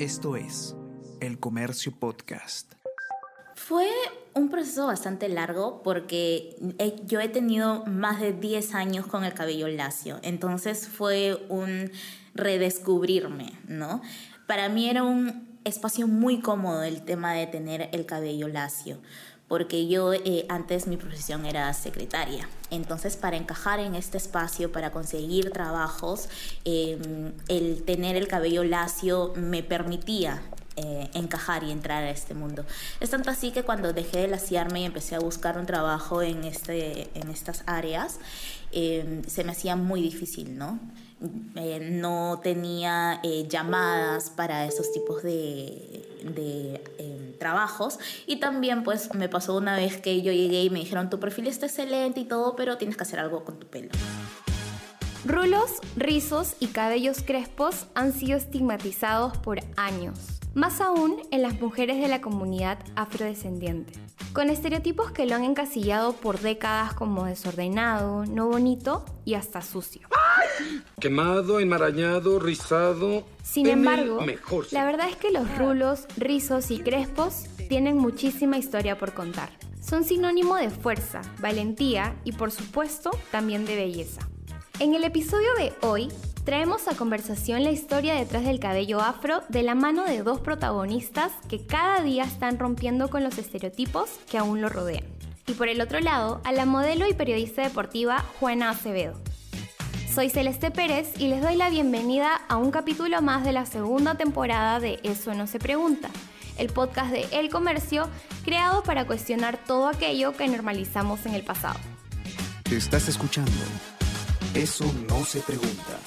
Esto es El Comercio Podcast. Fue un proceso bastante largo porque yo he tenido más de 10 años con el cabello lacio, entonces fue un redescubrirme, ¿no? Para mí era un espacio muy cómodo el tema de tener el cabello lacio, porque yo eh, antes mi profesión era secretaria. Entonces, para encajar en este espacio, para conseguir trabajos, em, el tener el cabello lacio me permitía eh, encajar y entrar a este mundo. Es tanto así que cuando dejé de laciarme y empecé a buscar un trabajo en, este, en estas áreas, em, se me hacía muy difícil, ¿no? Eh, no tenía eh, llamadas para esos tipos de, de em, trabajos y también pues me pasó una vez que yo llegué y me dijeron tu perfil está excelente y todo pero tienes que hacer algo con tu pelo. Rulos, rizos y cabellos crespos han sido estigmatizados por años más aún en las mujeres de la comunidad afrodescendiente, con estereotipos que lo han encasillado por décadas como desordenado, no bonito y hasta sucio. Quemado, enmarañado, rizado. Sin embargo, la verdad es que los rulos, rizos y crespos tienen muchísima historia por contar. Son sinónimo de fuerza, valentía y por supuesto también de belleza. En el episodio de hoy traemos a conversación la historia detrás del cabello afro de la mano de dos protagonistas que cada día están rompiendo con los estereotipos que aún lo rodean. Y por el otro lado, a la modelo y periodista deportiva Juana Acevedo. Soy Celeste Pérez y les doy la bienvenida a un capítulo más de la segunda temporada de Eso no se pregunta, el podcast de El Comercio creado para cuestionar todo aquello que normalizamos en el pasado. Te estás escuchando. Eso no se pregunta.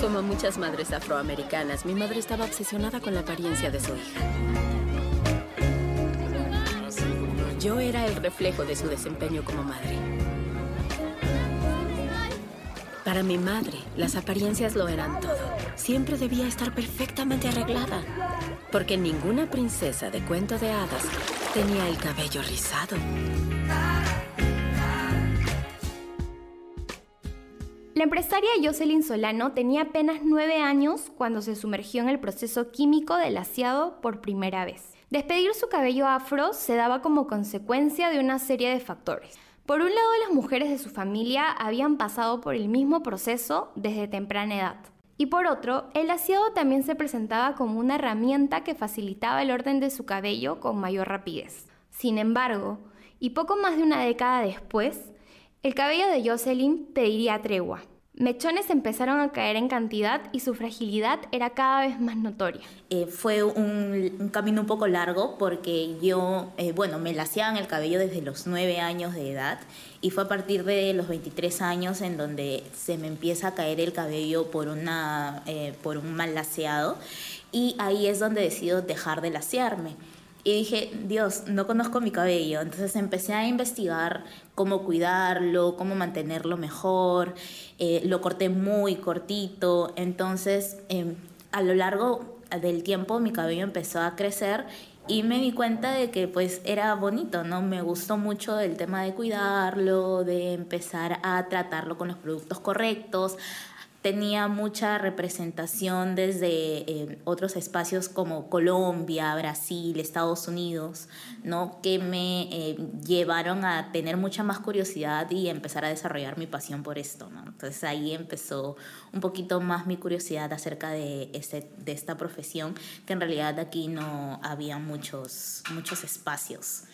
Como muchas madres afroamericanas, mi madre estaba obsesionada con la apariencia de su hija. Yo era el reflejo de su desempeño como madre. Para mi madre, las apariencias lo eran todo. Siempre debía estar perfectamente arreglada, porque ninguna princesa de cuento de hadas tenía el cabello rizado. La empresaria Jocelyn Solano tenía apenas nueve años cuando se sumergió en el proceso químico del aseado por primera vez. Despedir su cabello afro se daba como consecuencia de una serie de factores. Por un lado, las mujeres de su familia habían pasado por el mismo proceso desde temprana edad. Y por otro, el aseado también se presentaba como una herramienta que facilitaba el orden de su cabello con mayor rapidez. Sin embargo, y poco más de una década después, el cabello de Jocelyn pediría tregua. Mechones empezaron a caer en cantidad y su fragilidad era cada vez más notoria. Eh, fue un, camino un poco largo porque yo, eh, bueno, me laseaban el cabello desde los 9 años de edad y fue a partir de los 23 años en donde se me empieza a caer el cabello por, una, eh, por un mal laseado y ahí es donde decido dejar de lasearme. Y dije, Dios, no conozco mi cabello. Entonces empecé a investigar cómo cuidarlo, cómo mantenerlo mejor. Eh, lo corté muy cortito. Entonces, em, a lo largo del tiempo mi cabello empezó a crecer y me di cuenta de que pues era bonito, ¿no? Me gustó mucho el tema de cuidarlo, de empezar a tratarlo con los productos correctos, tenía mucha representación desde eh, otros espacios como Colombia, Brasil, Estados Unidos, ¿no? que me eh, llevaron a tener mucha más curiosidad y empezar a desarrollar mi pasión por esto. ¿no? Entonces ahí empezó un poquito más mi curiosidad acerca de, este, de esta profesión, que en realidad aquí no había muchos, muchos espacios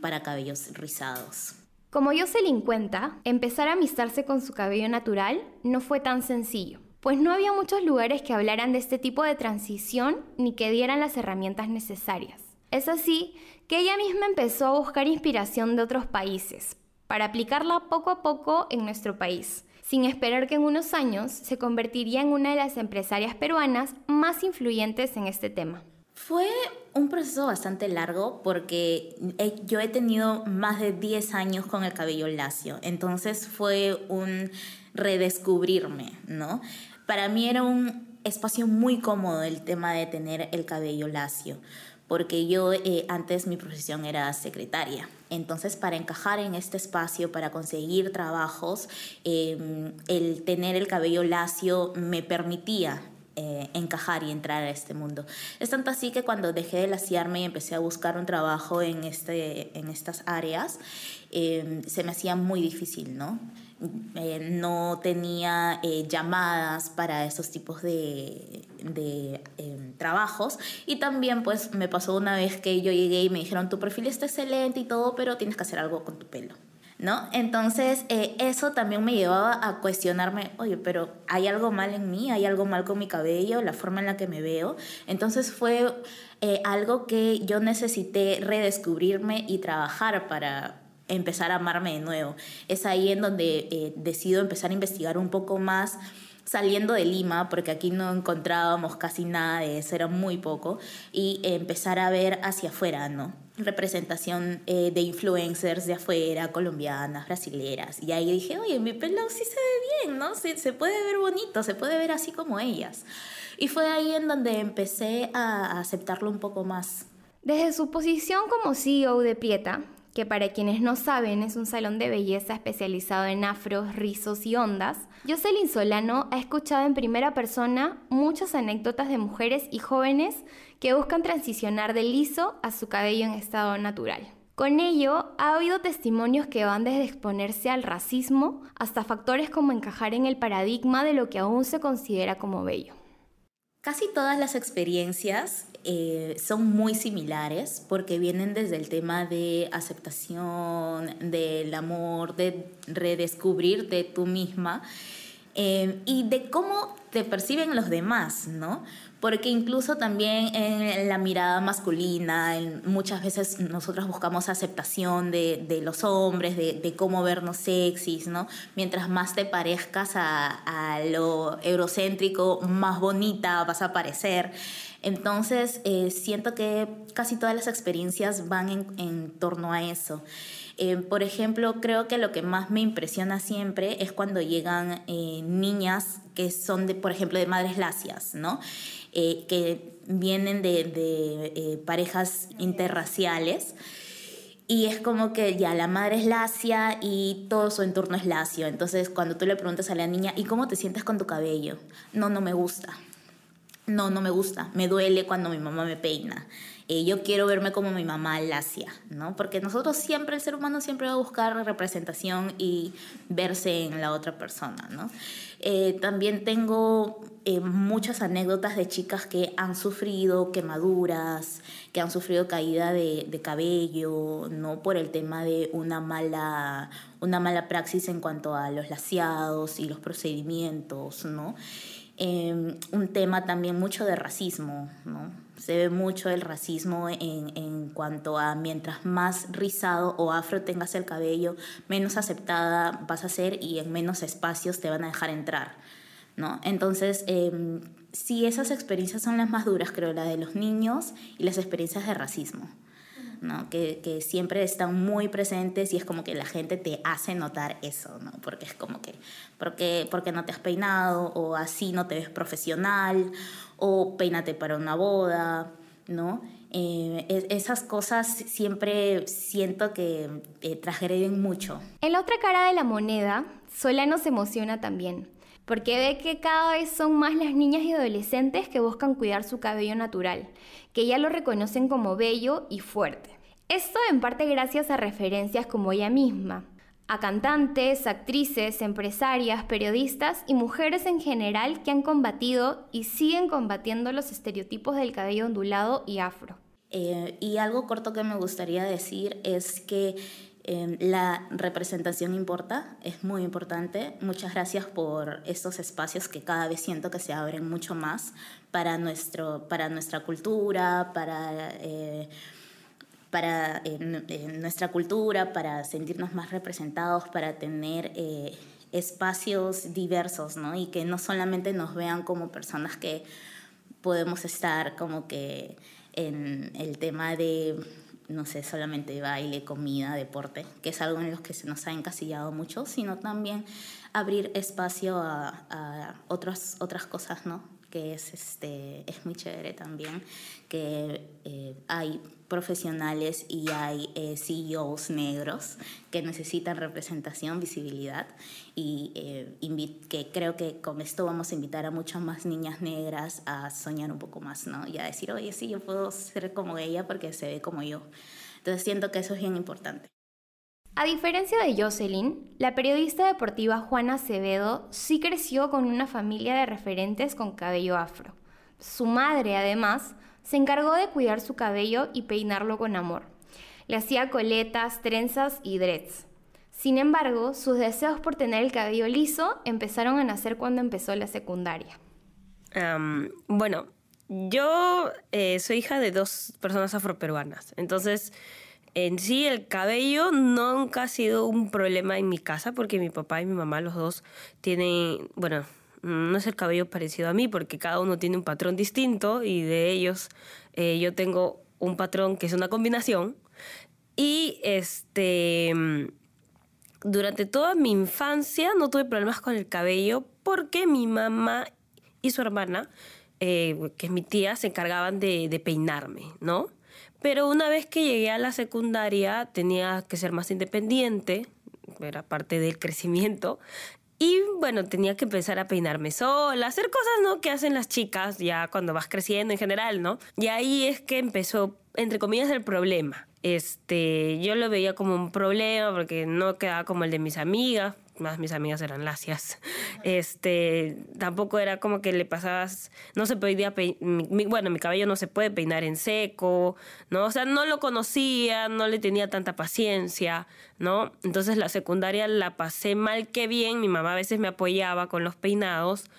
para cabellos rizados. Como Jocelyn cuenta, empezar a amistarse con su cabello natural no fue tan sencillo, pues no había muchos lugares que hablaran de este tipo de transición ni que dieran las herramientas necesarias. Es así que ella misma empezó a buscar inspiración de otros países, para aplicarla poco a poco en nuestro país, sin esperar que en unos años se convertiría en una de las empresarias peruanas más influyentes en este tema. Fue un proceso bastante largo porque yo he tenido más de 10 años con el cabello lacio, entonces fue un redescubrirme, ¿no? Para mí era un espacio muy cómodo el tema de tener el cabello lacio, porque yo eh, antes mi profesión era secretaria. Entonces, para encajar en este espacio, para conseguir trabajos, em, el tener el cabello lacio me permitía eh, encajar y entrar a este mundo. Es tanto así que cuando dejé de laciarme y empecé a buscar un trabajo en, este, en estas áreas, em, se me hacía muy difícil, ¿no? Eh, no tenía eh, llamadas para esos tipos de, de em, trabajos y también pues me pasó una vez que yo llegué y me dijeron tu perfil está excelente y todo pero tienes que hacer algo con tu pelo ¿no? Entonces, eh, eso también me llevaba a cuestionarme, oye, pero ¿hay algo mal en mí? ¿Hay algo mal con mi cabello? ¿La forma en la que me veo? Entonces fue algo que yo necesité redescubrirme y trabajar para, empezar a amarme de nuevo. Es ahí en donde eh, decido empezar a investigar un poco más saliendo de Lima, porque aquí no encontrábamos casi nada de eso, era muy poco, y empezar a ver hacia afuera, ¿no? Representación eh, de influencers de afuera, colombianas, brasileras. Y ahí dije, oye, mi pelo sí se ve bien, ¿no? Se, se puede ver bonito, se puede ver así como ellas. Y fue ahí en donde empecé a aceptarlo un poco más. Desde su posición como CEO de Pieta, que para quienes no saben es un salón de belleza especializado en afros, rizos y ondas, Jocelyn Solano ha escuchado en primera persona muchas anécdotas de mujeres y jóvenes que buscan transicionar del liso a su cabello en estado natural. Con ello, ha oído testimonios que van desde exponerse al racismo hasta factores como encajar en el paradigma de lo que aún se considera como bello. Casi todas las experiencias eh, son muy similares porque vienen desde el tema de aceptación, del amor, de redescubrirte tú misma eh, y de cómo te perciben los demás, ¿no? porque incluso también en la mirada masculina, muchas veces nosotros buscamos aceptación de, de los hombres, de, de, cómo vernos sexys, ¿no? Mientras más te parezcas a, a, lo eurocéntrico, más bonita vas a parecer. Entonces, eh, siento que casi todas las experiencias van en, torno a eso. Eh, por ejemplo, creo que lo que más me impresiona siempre es cuando llegan eh, niñas que son, de, por ejemplo, de madres lacias, ¿no? Eh, que vienen de, de parejas interraciales. Y es como que ya la madre es lacia y todo su entorno es lacio. Entonces, cuando tú le preguntas a la niña, ¿y cómo te sientes con tu cabello? No, no me gusta. No, no me gusta. Me duele cuando mi mamá me peina. Eh, yo quiero verme como mi mamá lacia, ¿no? Porque nosotros siempre, el ser humano siempre va a buscar representación y verse en la otra persona, ¿no? Eh, también tengo eh, muchas anécdotas de chicas que han sufrido quemaduras, que han sufrido caída de, de, cabello, ¿no? Por el tema de una mala, una mala praxis en cuanto a los laciados y los procedimientos, ¿no? Un tema también mucho de racismo, ¿no? Se ve mucho el racismo en, en, cuanto a mientras más rizado o afro tengas el cabello, menos aceptada vas a ser y en menos espacios te van a dejar entrar. ¿no? Entonces, eh, sí, esas experiencias son las más duras, creo, la de los niños y las experiencias de racismo. ¿No? Que, siempre están muy presentes y es como que la gente te hace notar eso, ¿no? porque es como que, porque, porque no te has peinado o así no te ves profesional o peínate para una boda, ¿no? Eh, esas cosas siempre siento que eh, transgreden mucho. En la otra cara de la moneda, Solano se emociona también, porque ve que cada vez son más las niñas y adolescentes que buscan cuidar su cabello natural, que ya lo reconocen como bello y fuerte. Esto en parte gracias a referencias como ella misma, a cantantes, actrices, empresarias, periodistas y mujeres en general que han combatido y siguen combatiendo los estereotipos del cabello ondulado y afro. Eh, y algo corto que me gustaría decir es que eh, la representación importa, es muy importante. Muchas gracias por estos espacios que cada vez siento que se abren mucho más para, nuestro, para nuestra cultura, para... Eh, para nuestra cultura, para sentirnos más representados, para tener eh, espacios diversos, ¿no? Y que no solamente nos vean como personas que podemos estar como que en el tema de, no sé, solamente baile, comida, deporte, que es algo en lo que se nos ha encasillado mucho, sino también abrir espacio a, a otras, otras cosas, ¿no? Que es, este, es muy chévere también, que eh, hay profesionales y hay eh, CEOs negros que necesitan representación, visibilidad y eh, que creo que con esto vamos a invitar a muchas más niñas negras a soñar un poco más, ¿no? Y a decir, oye, sí, yo puedo ser como ella porque se ve como yo. Entonces siento que eso es bien importante. A diferencia de Jocelyn, la periodista deportiva Juana Acevedo sí creció con una familia de referentes con cabello afro. Su madre, además, se encargó de cuidar su cabello y peinarlo con amor. Le hacía coletas, trenzas y dreads. Sin embargo, sus deseos por tener el cabello liso empezaron a nacer cuando empezó la secundaria. bueno, yo eh, soy hija de dos personas afroperuanas, entonces en sí el cabello nunca ha sido un problema en mi casa porque mi papá y mi mamá los dos tienen, bueno, no es el cabello parecido a mí porque cada uno tiene un patrón distinto y de ellos eh, yo tengo un patrón que es una combinación y este durante toda mi infancia no tuve problemas con el cabello porque mi mamá y su hermana, eh, que es mi tía, se encargaban de, de peinarme, ¿no? Pero una vez que llegué a la secundaria tenía que ser más independiente, era parte del crecimiento. Y bueno, tenía que empezar a peinarme sola, hacer cosas, ¿no? Que hacen las chicas ya cuando vas creciendo en general, ¿no? Y ahí es que empezó, entre comillas, el problema. Este, yo lo veía como un problema porque no quedaba como el de mis amigas, más mis amigas eran lacias. Este, tampoco era como que le pasabas, no se podía bueno, mi cabello no se puede peinar en seco, ¿no? O sea, no lo conocía, no le tenía tanta paciencia, ¿no? Entonces la secundaria la pasé mal que bien, mi mamá a veces me apoyaba con los peinados,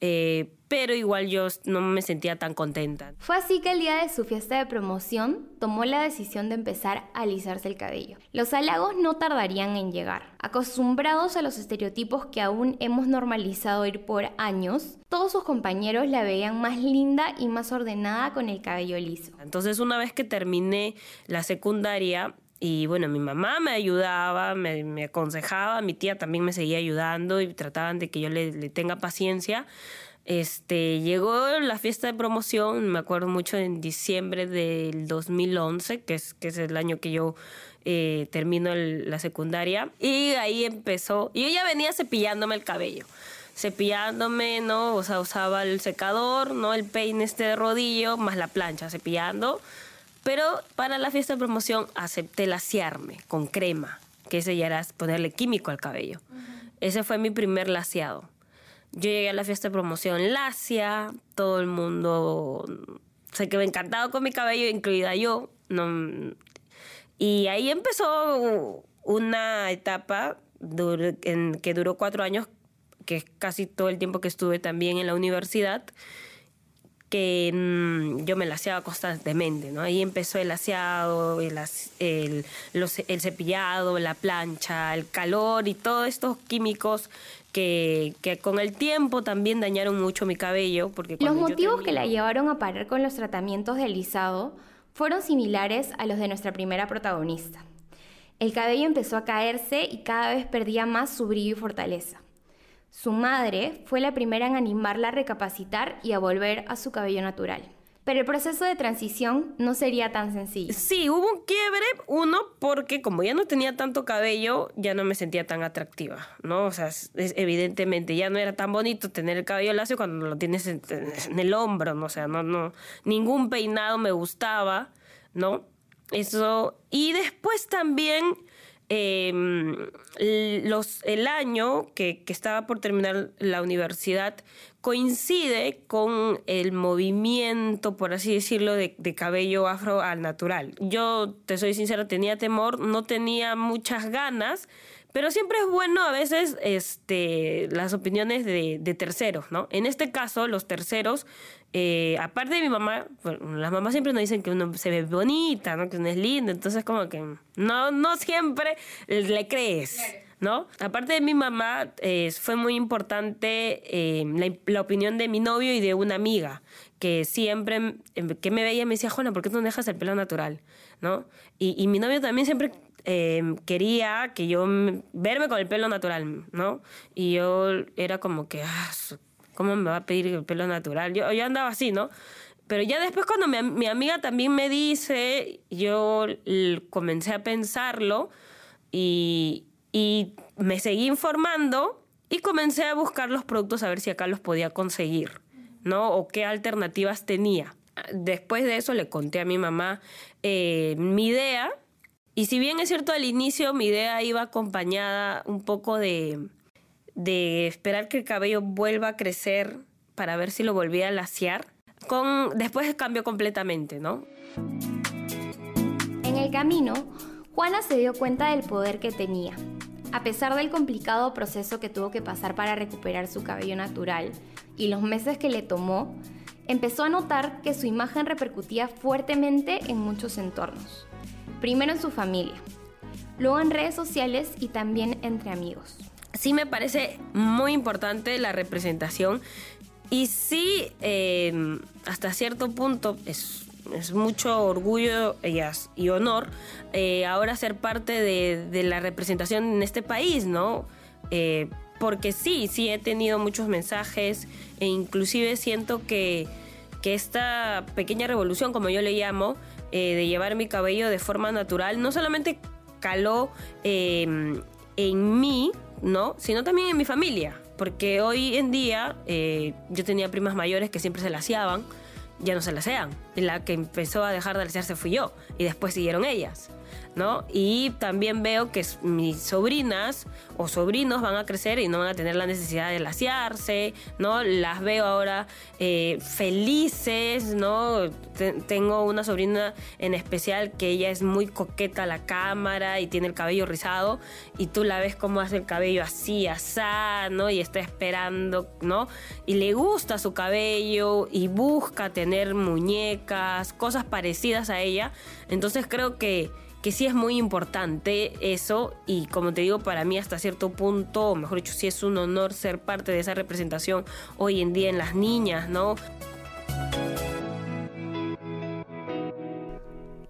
eh, pero igual yo no me sentía tan contenta. Fue así que el día de su fiesta de promoción tomó la decisión de empezar a alisarse el cabello. Los halagos no tardarían en llegar. Acostumbrados a los estereotipos que aún hemos normalizado ir por años, todos sus compañeros la veían más linda y más ordenada con el cabello liso. Entonces una vez que terminé la secundaria, y bueno, mi mamá me ayudaba, me, aconsejaba, mi tía también me seguía ayudando y trataban de que yo le, tenga paciencia. Este, llegó la fiesta de promoción, me acuerdo mucho en diciembre del 2011, que es, que es el año que yo eh, termino la secundaria. Y ahí empezó, y yo ya venía cepillándome el cabello cepillándome, ¿no? O sea, usaba el secador, ¿no? El peine este de rodillo, más la plancha, cepillando. Pero para la fiesta de promoción acepté laciarme con crema, que ese ya era ponerle químico al cabello. Ese fue mi primer laciado. Yo llegué a la fiesta de promoción lacia, todo el mundo se quedó encantado con mi cabello, incluida yo. y ahí empezó una etapa que duró cuatro años, que es casi todo el tiempo que estuve también en la universidad que mm, yo me laseaba constantemente, ¿no? Ahí empezó el laseado, el, el, el, cepillado, la plancha, el calor y todos estos químicos que, que, con el tiempo también dañaron mucho mi cabello. Porque los motivos que la llevaron a parar con los tratamientos de alisado fueron similares a los de nuestra primera protagonista. El cabello empezó a caerse y cada vez perdía más su brillo y fortaleza. Su madre fue la primera en animarla a recapacitar y a volver a su cabello natural. Pero el proceso de transición no sería tan sencillo. Sí, hubo un quiebre, uno, porque como ya no tenía tanto cabello, ya no me sentía tan atractiva, ¿no? O sea, evidentemente ya no era tan bonito tener el cabello lacio cuando lo tienes en, en, el hombro, ¿no? O sea, no, no, ningún peinado me gustaba, ¿no? Eso, y después también Em, el año que, estaba por terminar la universidad coincide con el movimiento, por así decirlo, de, de, cabello afro al natural. Yo, te soy sincera, tenía temor, no tenía muchas ganas, pero siempre es bueno a veces este, las opiniones de, terceros, ¿no? En este caso, los terceros eh, aparte de mi mamá, las mamás siempre nos dicen que uno se ve bonita, ¿no? Que uno es lindo, entonces como que no, no siempre le crees. ¿No? Aparte de mi mamá, fue muy importante eh, la, opinión de mi novio y de una amiga, que siempre em, que me veía me decía, Juana, ¿por qué no dejas el pelo natural? ¿No? Y, y mi novio también siempre quería que yo verme con el pelo natural, ¿no? Y yo era como que, ah, ¿Cómo me va a pedir el pelo natural? Yo, yo andaba así, ¿no? Pero ya después cuando mi, mi amiga también me dice, yo comencé a pensarlo y, y me seguí informando y comencé a buscar los productos a ver si acá los podía conseguir, ¿no? O qué alternativas tenía. Después de eso le conté a mi mamá eh, mi idea y si bien es cierto al inicio mi idea iba acompañada un poco de, de esperar que el cabello vuelva a crecer para ver si lo volvía a laciar, con, después cambió completamente, ¿no? En el camino, Juana se dio cuenta del poder que tenía. A pesar del complicado proceso que tuvo que pasar para recuperar su cabello natural y los meses que le tomó, empezó a notar que su imagen repercutía fuertemente en muchos entornos. Primero en su familia, luego en redes sociales y también entre amigos. Sí me parece muy importante la representación y sí, em, hasta cierto punto es, mucho orgullo y honor eh, ahora ser parte de, la representación en este país, ¿no? Eh, porque sí, sí he tenido muchos mensajes e inclusive siento que, que esta pequeña revolución, como yo le llamo, eh, de llevar mi cabello de forma natural, no solamente caló em, en mí, ¿no? Sino también en mi familia. Porque hoy en día eh, yo tenía primas mayores que siempre se laseaban, ya no se lasean. La que empezó a dejar de lasearse fui yo. Y después siguieron ellas. ¿No? Y también veo que mis sobrinas o sobrinos van a crecer y no van a tener la necesidad de laciarse, ¿no? Las veo ahora eh, felices, ¿no? tengo una sobrina en especial que ella es muy coqueta a la cámara y tiene el cabello rizado y tú la ves como hace el cabello así, asá, ¿no? Y está esperando, ¿no? Y le gusta su cabello y busca tener muñecas, cosas parecidas a ella. Entonces creo que que sí es muy importante eso y como te digo, para mí hasta cierto punto, mejor dicho, sí es un honor ser parte de esa representación hoy en día en las niñas, ¿no?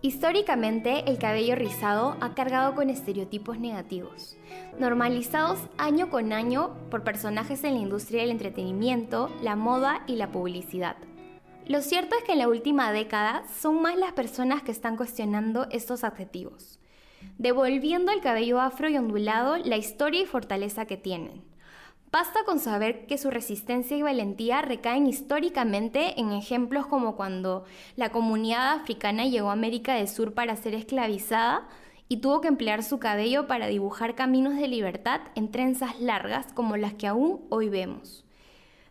Históricamente, el cabello rizado ha cargado con estereotipos negativos, normalizados año con año por personajes en la industria del entretenimiento, la moda y la publicidad. Lo cierto es que en la última década son más las personas que están cuestionando estos adjetivos, devolviendo al cabello afro y ondulado la historia y fortaleza que tienen. Basta con saber que su resistencia y valentía recaen históricamente en ejemplos como cuando la comunidad africana llegó a América del Sur para ser esclavizada y tuvo que emplear su cabello para dibujar caminos de libertad en trenzas largas como las que aún hoy vemos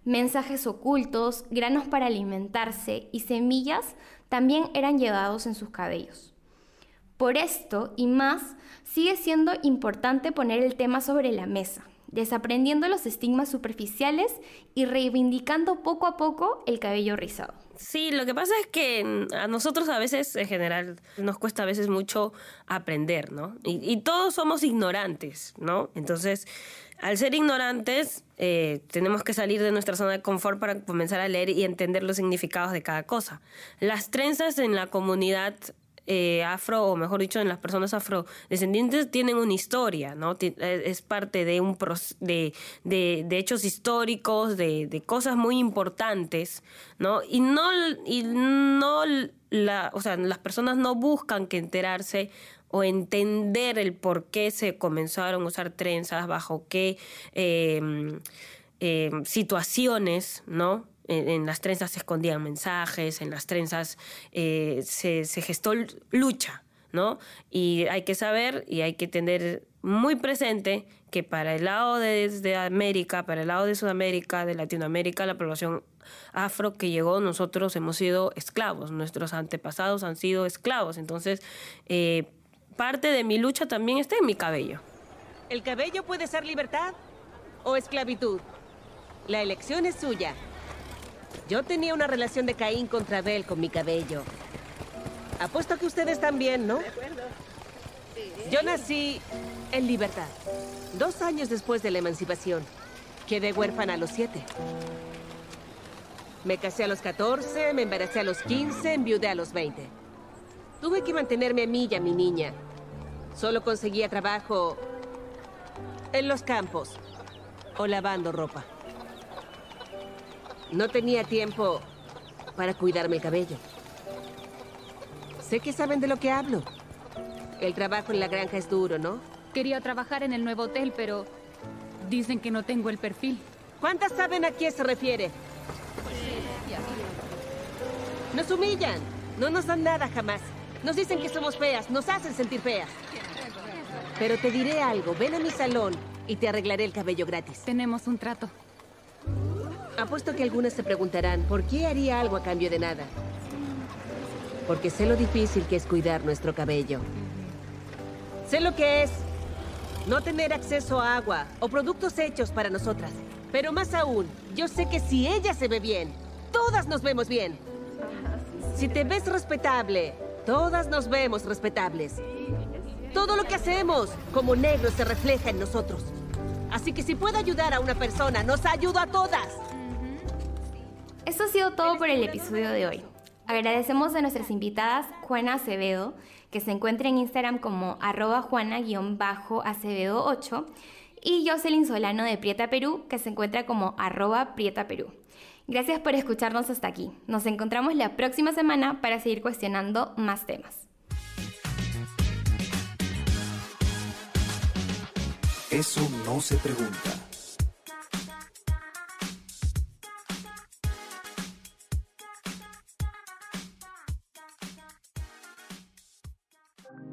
mensajes ocultos, granos para alimentarse y semillas también eran llevados en sus cabellos. Por esto y más, sigue siendo importante poner el tema sobre la mesa, desaprendiendo los estigmas superficiales y reivindicando poco a poco el cabello rizado. Sí, lo que pasa es que a nosotros a veces, en general, nos cuesta a veces mucho aprender, ¿no? Y, todos somos ignorantes, ¿no? Entonces, al ser ignorantes, eh, tenemos que salir de nuestra zona de confort para comenzar a leer y entender los significados de cada cosa. Las trenzas en la comunidad eh, afro, o mejor dicho, en las personas afrodescendientes, tienen una historia, ¿no? Eh, es parte de, un de, de, hechos históricos, de, de, cosas muy importantes, ¿no? Y no, y no la, o sea, las personas no buscan que enterarse o entender el por qué se comenzaron a usar trenzas, bajo qué em, em, situaciones, ¿no? En, las trenzas se escondían mensajes, en las trenzas eh, se, gestó lucha, ¿no? Y hay que saber y hay que tener muy presente que para el lado de, de, América, para el lado de Sudamérica, de Latinoamérica, la población afro que llegó, nosotros hemos sido esclavos, nuestros antepasados han sido esclavos. Entonces, eh, Parte de mi lucha también está en mi cabello. ¿El cabello puede ser libertad o esclavitud? La elección es suya. Yo tenía una relación de Caín contra Abel con mi cabello. Apuesto que ustedes también, ¿no? Yo nací en libertad, dos años después de la emancipación. Quedé huérfana a los siete. Me casé a los 14, me embaracé a los 15, enviudé a los 20. Tuve que mantenerme a mí y a mi niña. Solo conseguía trabajo en los campos o lavando ropa. No tenía tiempo para cuidarme el cabello. Sé que saben de lo que hablo. El trabajo en la granja es duro, ¿no? Quería trabajar en el nuevo hotel, pero dicen que no tengo el perfil. ¿Cuántas saben a qué se refiere? Nos humillan. No nos dan nada jamás. Nos dicen que somos feas. Nos hacen sentir feas. Pero te diré algo. Ven a mi salón y te arreglaré el cabello gratis. Tenemos un trato. Apuesto que algunas se preguntarán, ¿por qué haría algo a cambio de nada? Porque sé lo difícil que es cuidar nuestro cabello. Sé lo que es no tener acceso a agua o productos hechos para nosotras. Pero más aún, yo sé que si ella se ve bien, todas nos vemos bien. Si te ves respetable, todas nos vemos respetables. Todo lo que hacemos como negros se refleja en nosotros. Así que si puedo ayudar a una persona, nos ayuda a todas. Eso ha sido todo por el episodio de hoy. Agradecemos a nuestras invitadas Juana Acevedo, que se encuentra en Instagram como arroba juana-acevedo8, y Jocelyn Solano de Prieta Perú, que se encuentra como arroba Prieta Perú. Gracias por escucharnos hasta aquí. Nos encontramos la próxima semana para seguir cuestionando más temas. Eso no se pregunta.